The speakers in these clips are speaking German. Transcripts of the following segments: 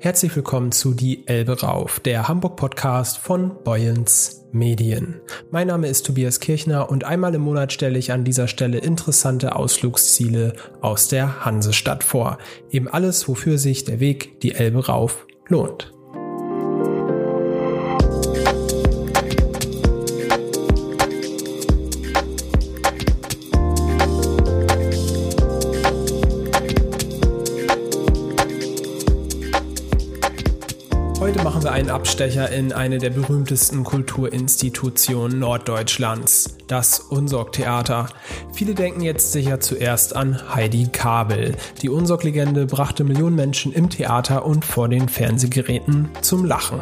Herzlich willkommen zu Die Elbe Rauf, der Hamburg-Podcast von Boyens Medien. Mein Name ist Tobias Kirchner und einmal im Monat stelle ich an dieser Stelle interessante Ausflugsziele aus der Hansestadt vor. Eben alles, wofür sich der Weg die Elbe rauf lohnt. Einen Abstecher in eine der berühmtesten Kulturinstitutionen Norddeutschlands, das Unsorg-Theater. Viele denken jetzt sicher zuerst an Heidi Kabel. Die Unsorg-Legende brachte Millionen Menschen im Theater und vor den Fernsehgeräten zum Lachen.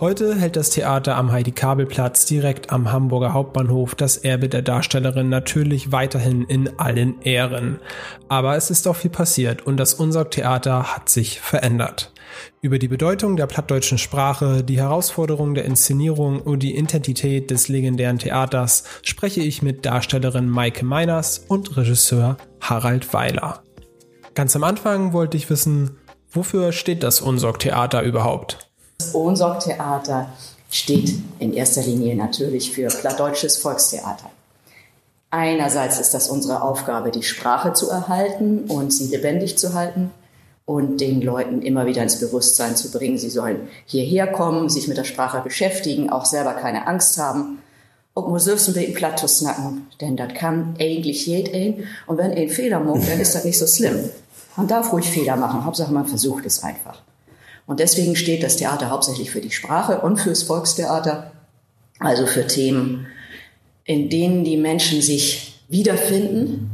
Heute hält das Theater am Heidi-Kabel-Platz direkt am Hamburger Hauptbahnhof das Erbe der Darstellerin natürlich weiterhin in allen Ehren. Aber es ist auch viel passiert und das Unsorg-Theater hat sich verändert. Über die Bedeutung der plattdeutschen Sprache, die Herausforderungen der Inszenierung und die Identität des legendären Theaters spreche ich mit Darstellerin Maike Meiners und Regisseur Harald Weiler. Ganz am Anfang wollte ich wissen, wofür steht das Unsorg-Theater überhaupt? Das Ohnsorg-Theater steht in erster Linie natürlich für plattdeutsches Volkstheater. Einerseits ist das unsere Aufgabe, die Sprache zu erhalten und sie lebendig zu halten und den Leuten immer wieder ins Bewusstsein zu bringen, sie sollen hierher kommen, sich mit der Sprache beschäftigen, auch selber keine Angst haben. Und muss selbst ein bisschen Plattus snacken, denn das kann eigentlich jeder. Und wenn ein Fehler macht, dann ist das nicht so schlimm. Man darf ruhig Fehler machen, Hauptsache man versucht es einfach. Und deswegen steht das Theater hauptsächlich für die Sprache und fürs Volkstheater, also für Themen, in denen die Menschen sich wiederfinden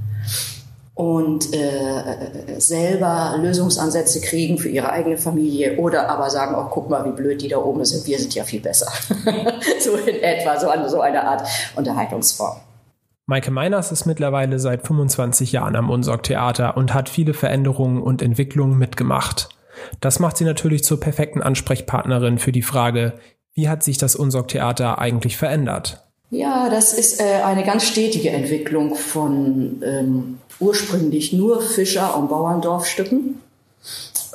und äh, selber Lösungsansätze kriegen für ihre eigene Familie oder aber sagen, oh, guck mal, wie blöd die da oben sind, wir sind ja viel besser. so in etwa, so, eine, so eine Art Unterhaltungsform. Maike Meiners ist mittlerweile seit 25 Jahren am Unsorg-Theater und hat viele Veränderungen und Entwicklungen mitgemacht. Das macht sie natürlich zur perfekten Ansprechpartnerin für die Frage, wie hat sich das Unsorg-Theater eigentlich verändert? Ja, das ist äh, eine ganz stetige Entwicklung von ähm, ursprünglich nur Fischer- und Bauerndorfstücken,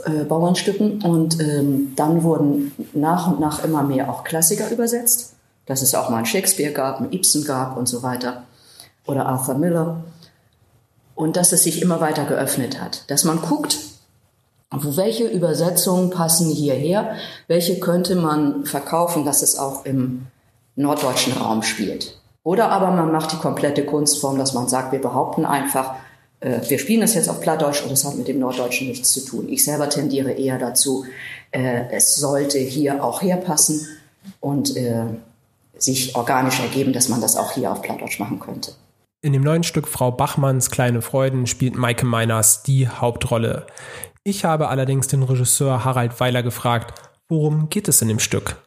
äh, Bauernstücken. Und ähm, dann wurden nach und nach immer mehr auch Klassiker übersetzt. Dass es auch mal einen Shakespeare gab, einen Ibsen gab und so weiter. Oder Arthur Miller. Und dass es sich immer weiter geöffnet hat. Dass man guckt, welche Übersetzungen passen hierher, welche könnte man verkaufen, dass es auch im norddeutschen Raum spielt. Oder aber man macht die komplette Kunstform, dass man sagt, wir behaupten einfach, äh, wir spielen das jetzt auf Plattdeutsch und das hat mit dem Norddeutschen nichts zu tun. Ich selber tendiere eher dazu, äh, es sollte hier auch herpassen und äh, sich organisch ergeben, dass man das auch hier auf Plattdeutsch machen könnte. In dem neuen Stück Frau Bachmanns Kleine Freuden spielt Maike Meiners die Hauptrolle. Ich habe allerdings den Regisseur Harald Weiler gefragt, worum geht es in dem Stück?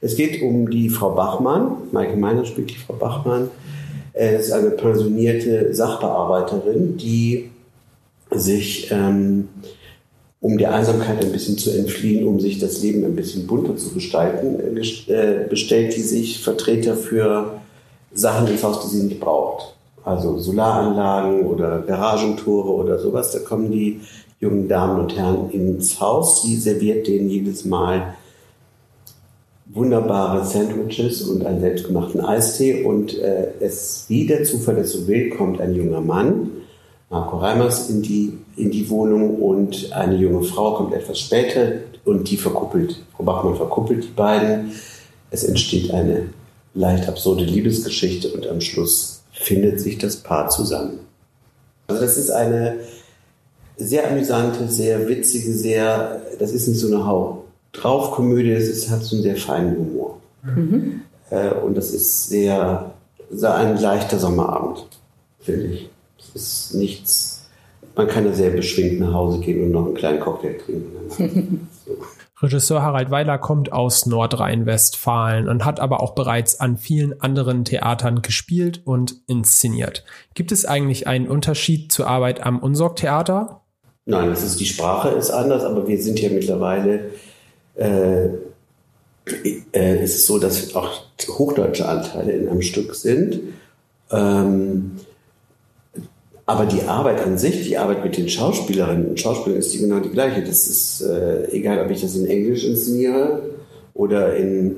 Es geht um die Frau Bachmann. Maike Meiners spielt die Frau Bachmann. Es ist eine pensionierte Sachbearbeiterin, die sich, ähm, um der Einsamkeit ein bisschen zu entfliehen, um sich das Leben ein bisschen bunter zu gestalten, äh, bestellt die sich Vertreter für Sachen ins Haus, die sie nicht braucht also Solaranlagen oder Garagentore oder sowas. Da kommen die jungen Damen und Herren ins Haus. Sie serviert denen jedes Mal wunderbare Sandwiches und einen selbstgemachten Eistee. Und äh, es, wie der Zufall es so will, kommt ein junger Mann, Marco Reimers, in die, in die Wohnung und eine junge Frau kommt etwas später und die verkuppelt, Frau Bachmann verkuppelt die beiden. Es entsteht eine leicht absurde Liebesgeschichte und am Schluss findet sich das Paar zusammen. Also das ist eine sehr amüsante, sehr witzige, sehr, das ist nicht so eine Hau drauf Komödie, es hat so einen sehr feinen Humor. Mhm. Äh, und das ist sehr, sehr ein leichter Sommerabend, finde ich. Es ist nichts, man kann da sehr beschwingt nach Hause gehen und noch einen kleinen Cocktail trinken. so. Regisseur Harald Weiler kommt aus Nordrhein-Westfalen und hat aber auch bereits an vielen anderen Theatern gespielt und inszeniert. Gibt es eigentlich einen Unterschied zur Arbeit am Unsorg-Theater? Nein, es ist, die Sprache ist anders, aber wir sind ja mittlerweile, äh, äh, ist so, dass auch hochdeutsche Anteile in einem Stück sind. Ähm, aber die Arbeit an sich, die Arbeit mit den Schauspielerinnen und Schauspielern ist die genau die gleiche. Das ist äh, egal, ob ich das in Englisch inszeniere oder in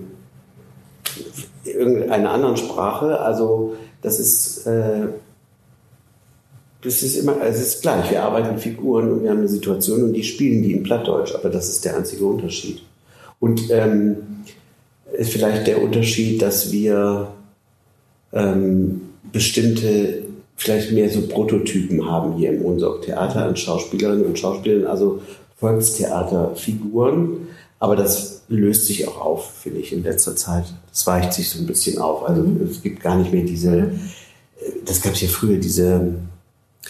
irgendeiner anderen Sprache. Also das ist, äh, das ist immer, es ist gleich. Wir arbeiten Figuren und wir haben eine Situation und die spielen die in Plattdeutsch. Aber das ist der einzige Unterschied. Und ähm, ist vielleicht der Unterschied, dass wir ähm, bestimmte vielleicht mehr so Prototypen haben hier im Unsorg Theater an Schauspielerinnen und Schauspielern, also Volkstheaterfiguren. Aber das löst sich auch auf, finde ich, in letzter Zeit. Das weicht sich so ein bisschen auf. Also mhm. es gibt gar nicht mehr diese, äh, das gab es ja früher, diese,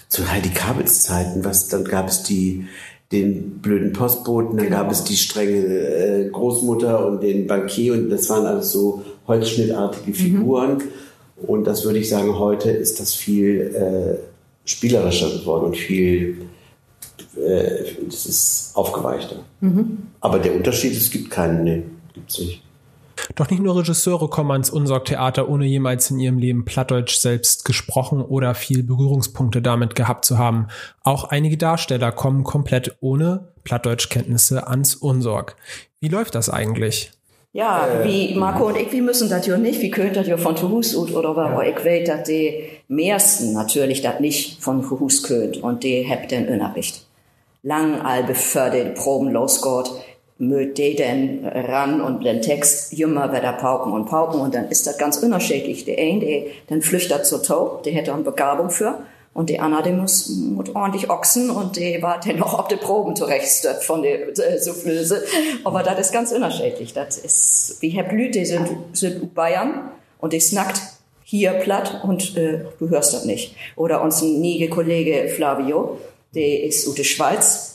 zu Heidi Kabels Zeiten, was, dann gab es die, den blöden Postboten, dann genau. gab es die strenge äh, Großmutter und den Bankier und das waren alles so holzschnittartige mhm. Figuren. Mhm. Und das würde ich sagen, heute ist das viel äh, spielerischer geworden und viel, äh, das ist aufgeweichter. Mhm. Aber der Unterschied, es gibt keinen, nee, gibt's nicht. Doch nicht nur Regisseure kommen ans Unsorg-Theater, ohne jemals in ihrem Leben Plattdeutsch selbst gesprochen oder viel Berührungspunkte damit gehabt zu haben. Auch einige Darsteller kommen komplett ohne Plattdeutschkenntnisse ans Unsorg. Wie läuft das eigentlich? Ja, äh, wie Marco und ich, wir müssen das ja nicht, wie könnt das ja von Tuhus oder was, ja. ich weiß, dass die meisten natürlich das nicht von Tuhus könnt und die habt den Unterricht. Lang all bevor die Proben losgeht, mögt die dann ran und den Text jümmer wieder pauken und pauken und dann ist das ganz unterschiedlich. Der eine, der, dann flüchtet zur Taub, der hätte eine Begabung für. Und die Anna, die muss, muss ordentlich ochsen und die war dann noch auf die Proben zurechtstört von der äh, Soufflöse. Aber das ist ganz unterschiedlich. Das ist, wie Herr Blüt, die sind, sind Bayern und die snackt hier platt und äh, du hörst das nicht. Oder unser niege Kollege Flavio, der ist der Schweiz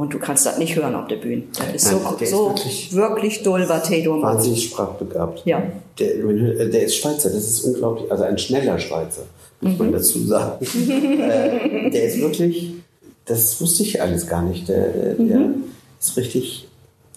und du kannst das nicht hören auf der Bühne. Das ist Nein, so, so ist wirklich, wirklich doll, was Tedo Wahnsinnig sprachbegabt. Ja. Der, der ist Schweizer, das ist unglaublich, also ein schneller Schweizer muss man mhm. dazu sagen. äh, der ist wirklich, das wusste ich alles gar nicht. Der, der, der mhm. ist richtig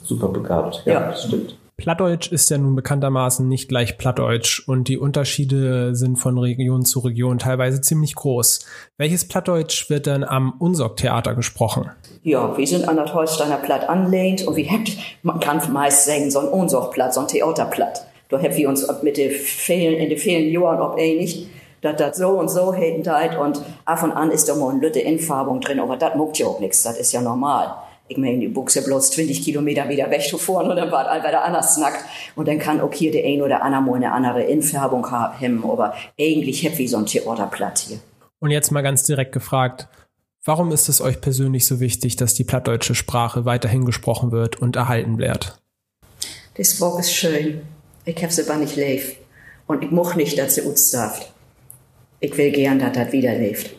super begabt. Ja, ja. das stimmt. Plattdeutsch ist ja nun bekanntermaßen nicht gleich Plattdeutsch und die Unterschiede sind von Region zu Region teilweise ziemlich groß. Welches Plattdeutsch wird dann am Unsog-Theater gesprochen? Ja, wir sind an das Holsteiner Platt anlehnt und wir haben, man kann meist sagen, so ein Unsog-Platt, so ein Theaterplatt. Da haben wir uns mit den vielen, in den vielen Jahren ob eh nicht dass das so und so hätten und ab und an ist da mal eine Lütte Infarbung drin, aber das muckt ja auch nichts, das ist ja normal. Ich meine, die Buchse bloß 20 Kilometer wieder weg zu fahren und dann war all wieder anders nackt. Und dann kann auch hier der ein oder andere mal eine andere Infärbung haben, aber eigentlich hab wie so ein Theaterplatt hier. Und jetzt mal ganz direkt gefragt, warum ist es euch persönlich so wichtig, dass die plattdeutsche Sprache weiterhin gesprochen wird und erhalten bleibt? Das Wort ist schön. Ich hab sie aber nicht lief. Und ich moch nicht, dass sie uns darf ich will gern, dass das wieder lebt.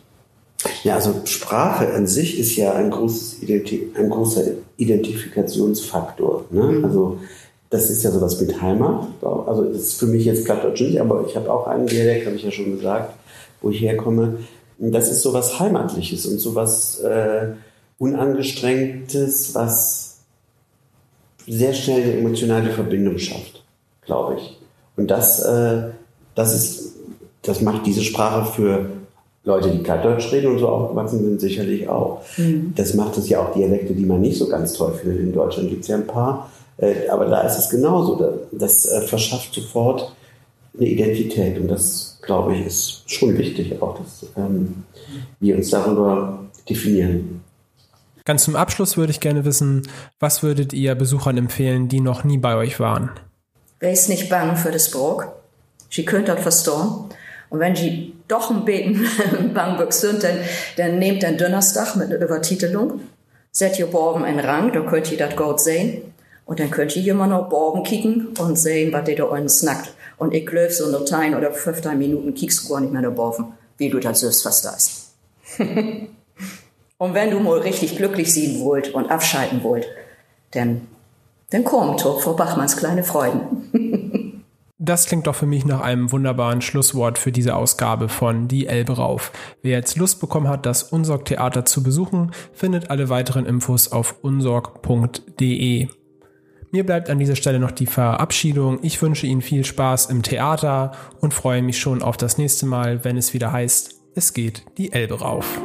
Ja, also Sprache an sich ist ja ein, großes Identi ein großer Identifikationsfaktor. Ne? Mhm. Also das ist ja sowas mit Heimat. Also das ist für mich jetzt Plattdeutsch nicht, aber ich habe auch einen Dialekt, habe ich ja schon gesagt, wo ich herkomme. Das ist sowas Heimatliches und sowas äh, Unangestrengtes, was sehr schnell eine emotionale Verbindung schafft, glaube ich. Und das, äh, das ist das macht diese Sprache für Leute, die Plattdeutsch reden und so aufgewachsen sind, sicherlich auch. Mhm. Das macht es ja auch Dialekte, die man nicht so ganz toll findet. In Deutschland gibt es ja ein paar, äh, aber da ist es genauso. Das äh, verschafft sofort eine Identität und das, glaube ich, ist schon wichtig, auch dass ähm, wir uns darüber definieren. Ganz zum Abschluss würde ich gerne wissen, was würdet ihr Besuchern empfehlen, die noch nie bei euch waren? Wer ist nicht bang für das Burg? Sie könnt das verstehen. Und wenn Sie doch ein bisschen Bamberg sind, dann, dann nehmt den Donnerstag mit einer Übertitelung, setzt ihr morgen einen Rang, da könnt ihr das gut sehen. Und dann könnt ihr immer noch morgen kicken und sehen, was ihr da unten snackt. Und ich glaube, so nur 10 oder 15 Minuten kickst du gar nicht mehr da oben, wie du das selbst was da ist. und wenn du mal richtig glücklich sehen wollt und abschalten wollt, dann, dann kommt vor Bachmanns kleine Freuden. Das klingt doch für mich nach einem wunderbaren Schlusswort für diese Ausgabe von Die Elbe rauf. Wer jetzt Lust bekommen hat, das Unsorg Theater zu besuchen, findet alle weiteren Infos auf unsorg.de. Mir bleibt an dieser Stelle noch die Verabschiedung. Ich wünsche Ihnen viel Spaß im Theater und freue mich schon auf das nächste Mal, wenn es wieder heißt es geht die Elbe rauf.